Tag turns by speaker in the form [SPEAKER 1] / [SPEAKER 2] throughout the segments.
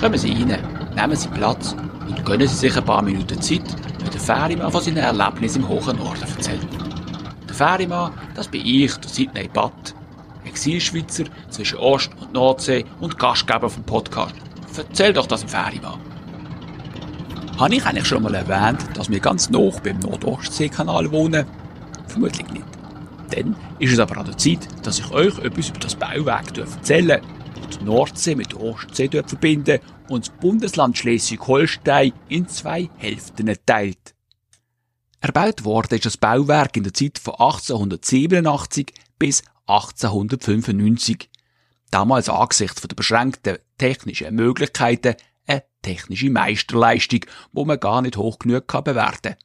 [SPEAKER 1] Kommen Sie rein, nehmen Sie Platz und gönnen Sie sich ein paar Minuten Zeit, wenn der Ferimann von seinen Erlebnissen im hohen Norden erzählt. Der Ferimann, das bin ich, der Sidney Batt, Exilschweizer zwischen Ost- und Nordsee und Gastgeber vom Podcast. Erzähl doch das im Ferimann. Habe ich eigentlich schon mal erwähnt, dass wir ganz nah beim Nordostseekanal wohnen? Vermutlich nicht. Dann ist es aber an der Zeit, dass ich euch etwas über das Bauwerk erzähle, die Nordsee mit Ostsee verbinden und das Bundesland Schleswig-Holstein in zwei Hälften teilt. Erbaut ist das Bauwerk in der Zeit von 1887 bis 1895. Damals angesichts der beschränkten technischen Möglichkeiten eine technische Meisterleistung, wo man gar nicht hoch genug kann bewerten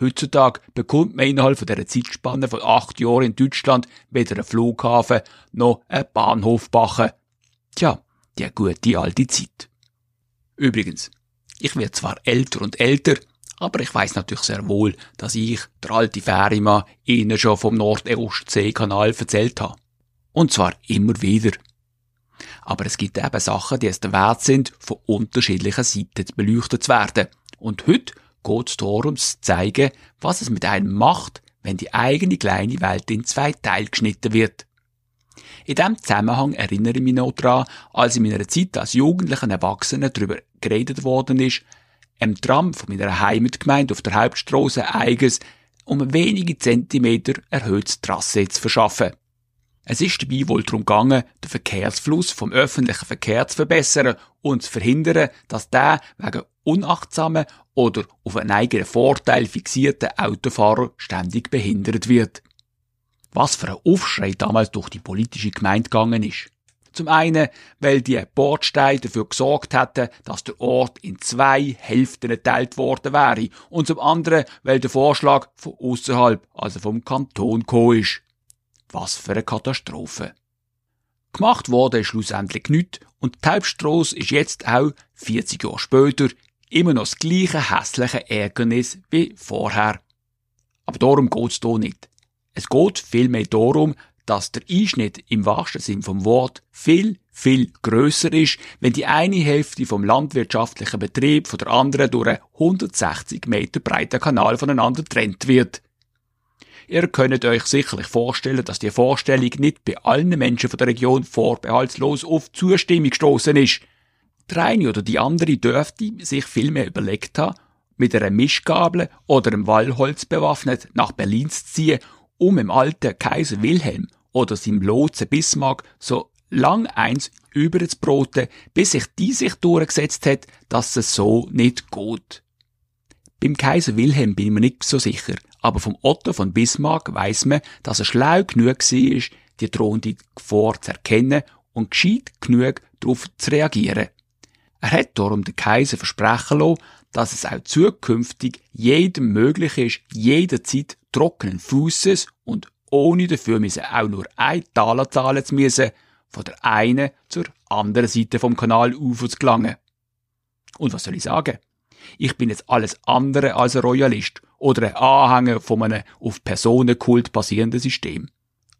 [SPEAKER 1] Heutzutage bekommt man innerhalb dieser Zeitspanne von acht Jahren in Deutschland weder einen Flughafen noch einen Bahnhof bachen. Tja, die gute alte Zeit. Übrigens, ich werde zwar älter und älter, aber ich weiß natürlich sehr wohl, dass ich, der alte Fährimann, Ihnen schon vom Nord-Ostsee-Kanal erzählt habe. Und zwar immer wieder. Aber es gibt eben Sachen, die es der Wert sind, von unterschiedlichen Seiten beleuchtet zu werden. Und heute geht es darum zu zeigen, was es mit einem macht, wenn die eigene kleine Welt in zwei Teile geschnitten wird. In diesem Zusammenhang erinnere ich mich noch daran, als in meiner Zeit als jugendlichen Erwachsener darüber geredet worden ist, im Tram von meiner Heimatgemeinde auf der Hauptstrasse eigens um wenige Zentimeter erhöhtes Trasse zu verschaffen. Es ist dabei wohl darum gegangen, den Verkehrsfluss vom öffentlichen Verkehr zu verbessern und zu verhindern, dass der wegen unachtsamen oder auf einen eigenen Vorteil fixierten Autofahrer ständig behindert wird. Was für ein Aufschrei damals durch die politische Gemeinde gegangen ist. Zum einen, weil die Bordsteine dafür gesorgt hätten, dass der Ort in zwei Hälften geteilt worden wäre. Und zum anderen, weil der Vorschlag von außerhalb, also vom Kanton, gekommen ist. Was für eine Katastrophe. Gemacht wurde schlussendlich nichts und die Hauptstrasse ist jetzt auch 40 Jahre später immer noch das gleiche hässliche Ärgernis wie vorher. Aber darum geht's hier nicht. Es geht vielmehr darum, dass der Einschnitt im wahrsten Sinn vom Wort viel, viel grösser ist, wenn die eine Hälfte vom landwirtschaftlichen Betrieb von der anderen durch einen 160 Meter breiten Kanal voneinander trennt wird. Ihr könnt euch sicherlich vorstellen, dass die Vorstellung nicht bei allen Menschen von der Region vorbehaltslos auf Zustimmung gestoßen ist. Der eine oder die andere dürfte sich vielmehr überlegt haben, mit einer Mischgabel oder einem Wallholz bewaffnet nach Berlin zu ziehen, um im alten Kaiser Wilhelm oder seinem Lotsen Bismarck so lang eins über zu broten, bis sich die sich durchgesetzt hat, dass es so nicht geht. Beim Kaiser Wilhelm bin ich mir nicht so sicher, aber vom Otto von Bismarck weiss man, dass er schlau genug war, die drohende Gefahr zu erkennen und gescheit genug darauf zu reagieren. Er hat darum den Kaiser versprechen lassen, dass es auch zukünftig jedem möglich ist, jederzeit trockenen Fußes und ohne dafür müssen auch nur ein Taler zahlen zu müssen, von der einen zur anderen Seite vom Kanal Ufer zu gelangen. Und was soll ich sagen? Ich bin jetzt alles andere als ein Royalist oder ein Anhänger von einem auf Personenkult basierenden System.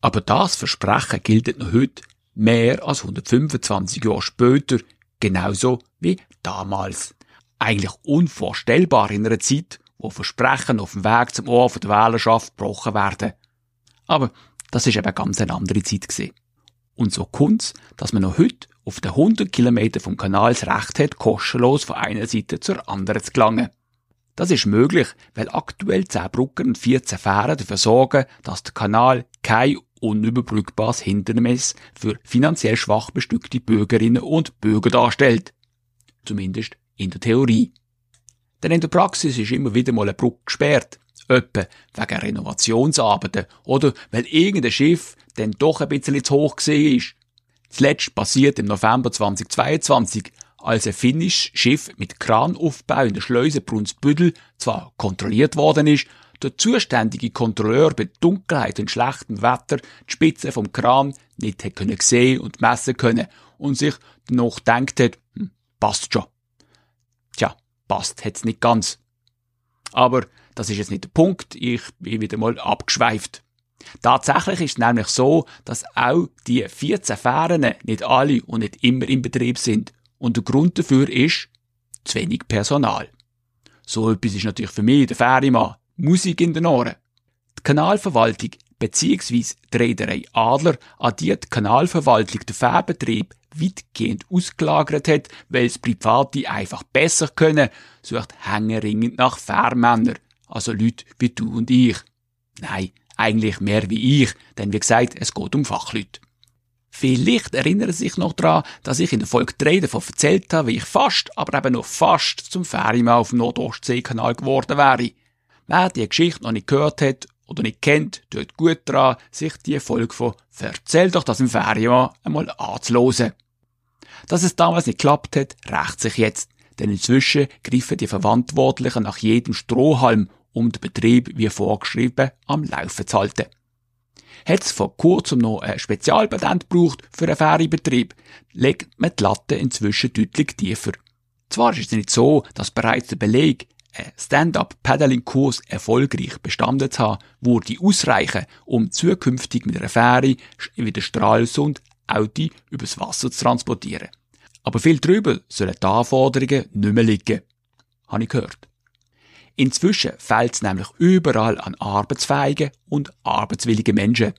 [SPEAKER 1] Aber das Versprechen gilt noch heute, mehr als 125 Jahre später, genauso wie damals. Eigentlich unvorstellbar in einer Zeit, wo Versprechen auf dem Weg zum Ohr der Wählerschaft gebrochen werden. Aber das ist eben ganz eine andere Zeit gewesen. Und so kommt's, dass man noch heute auf den 100 Kilometer vom Kanal das Recht hat, kostenlos von einer Seite zur anderen zu gelangen. Das ist möglich, weil aktuell 10 Brücken und 14 Fähren dafür sorgen, dass der Kanal kein unüberbrückbares Hindernis für finanziell schwach bestückte Bürgerinnen und Bürger darstellt. Zumindest in der Theorie. Denn in der Praxis ist immer wieder mal eine Brücke gesperrt. Etwa wegen Renovationsarbeiten oder weil irgendein Schiff dann doch ein bisschen zu hoch ist. Zuletzt passiert im November 2022, als ein finnisches Schiff mit Kranaufbau in der Schleuse Brunsbüttel zwar kontrolliert worden ist, der zuständige Kontrolleur bei Dunkelheit und schlechtem Wetter die Spitze vom Kran nicht hätte sehen und messen können und sich noch denkt hat, hm, passt schon. Passt hat's nicht ganz. Aber das ist jetzt nicht der Punkt, ich bin wieder mal abgeschweift. Tatsächlich ist es nämlich so, dass auch die 14 Fähren nicht alle und nicht immer in Betrieb sind Und der Grund dafür ist zu wenig Personal. So etwas ist natürlich für mich der Ferienmann. Musik in den Ohren. Die Kanalverwaltung bzw. die Reederei Adler an die die Kanalverwaltung den Fährbetrieb weitgehend ausgelagert hat, weil es Private einfach besser können, sucht hängeringend nach Fährmännern, also Leute wie du und ich. Nein, eigentlich mehr wie ich, denn wie gesagt, es geht um Fachleute. Vielleicht erinnern Sie sich noch daran, dass ich in der Folge 3 davon erzählt habe, wie ich fast, aber eben nur fast zum Ferrymann auf dem Nordostseekanal geworden wäre. Wer die Geschichte noch nicht gehört hat oder nicht kennt, tut gut daran, sich die Folge von Verzähl doch das im Ferrymann einmal anzulosen. Dass es damals nicht geklappt hat, rächt sich jetzt, denn inzwischen greifen die Verantwortlichen nach jedem Strohhalm, um den Betrieb wie vorgeschrieben am Laufen zu halten. Hat es vor kurzem noch ein Spezialpatent gebraucht für einen Ferienbetrieb, legt man die Latte inzwischen deutlich tiefer. Zwar ist es nicht so, dass bereits der Beleg, Stand-up-Paddling-Kurs erfolgreich bestanden zu haben, würde ausreichen, um zukünftig mit einer Fähre wieder Stralsund Audi übers Wasser zu transportieren. Aber viel drüber sollen die Anforderungen nicht mehr liegen. Habe ich gehört. Inzwischen fehlt es nämlich überall an arbeitsfähigen und arbeitswilligen Menschen.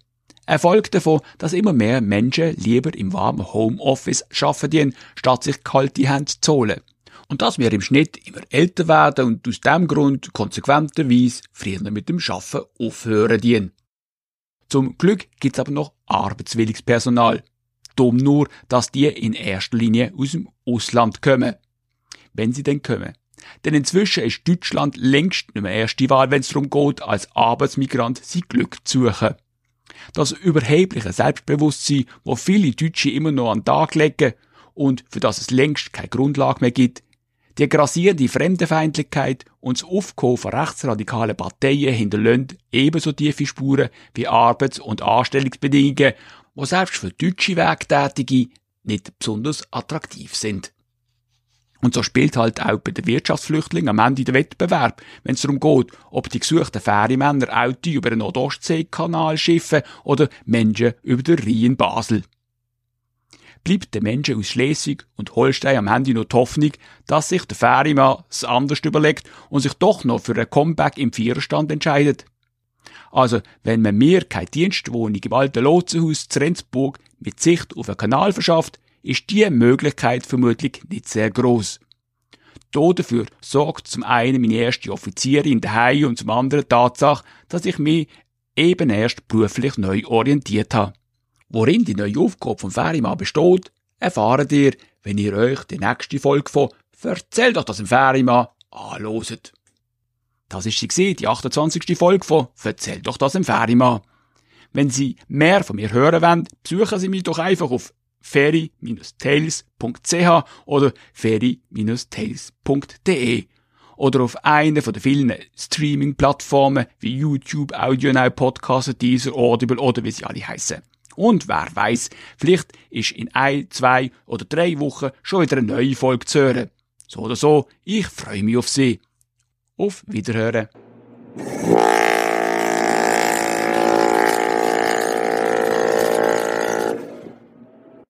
[SPEAKER 1] Erfolg davon, dass immer mehr Menschen lieber im warmen Homeoffice arbeiten, statt sich kalte Hände zu holen. Und dass wir im Schnitt immer älter werden und aus dem Grund konsequenterweise früher mit dem Schaffen aufhören dienen. Zum Glück gibt's aber noch arbeitswilliges Personal. Dumm nur, dass die in erster Linie aus dem Ausland kommen. Wenn sie denn kommen. Denn inzwischen ist Deutschland längst nicht mehr erste Wahl, wenn es darum geht, als Arbeitsmigrant sein Glück zu suchen. Das überhebliche Selbstbewusstsein, wo viele Deutsche immer noch an den Tag legen und für das es längst keine Grundlage mehr gibt, die grassierende Fremdenfeindlichkeit und das Aufkommen von rechtsradikalen Parteien hinterlassen ebenso tiefe Spuren wie Arbeits- und Anstellungsbedingungen, die selbst für deutsche Werktätige nicht besonders attraktiv sind. Und so spielt halt auch bei den Wirtschaftsflüchtlingen am Ende der Wettbewerb, wenn es darum geht, ob die gesuchten Ferienmänner Autos über den Nordostseekanal schiffen oder Menschen über den Rhein in Basel. Bleibt den Menschen aus Schleswig und Holstein am Ende noch die Hoffnung, dass sich der Ferienmann es anders überlegt und sich doch noch für ein Comeback im Viererstand entscheidet. Also, wenn man mir keine Dienstwohnung im alten Lotsenhaus zu Rendsburg mit Sicht auf einen Kanal verschafft, ist die Möglichkeit vermutlich nicht sehr groß. Dafür sorgt zum einen meine erste Offizierin daheim und zum anderen die Tatsache, dass ich mich eben erst beruflich neu orientiert habe. Worin die neue Aufgabe vom Ferienmann besteht, erfahrt ihr, wenn ihr euch die nächste Folge von Verzähl doch das im Ferienmann anloset. Das ist sie die 28. Folge von Verzähl doch das im Ferienmann. Wenn Sie mehr von mir hören wollen, besuchen Sie mich doch einfach auf ferry-tales.ch oder ferry-tales.de oder auf einer von den vielen Streaming-Plattformen wie YouTube, AudioNow, Podcast, Deezer, Audible oder wie sie alle heißen. Und wer weiß, vielleicht ist in ein, zwei oder drei Wochen schon wieder eine neue Folge zu hören. So oder so, ich freue mich auf Sie. Auf Wiederhören.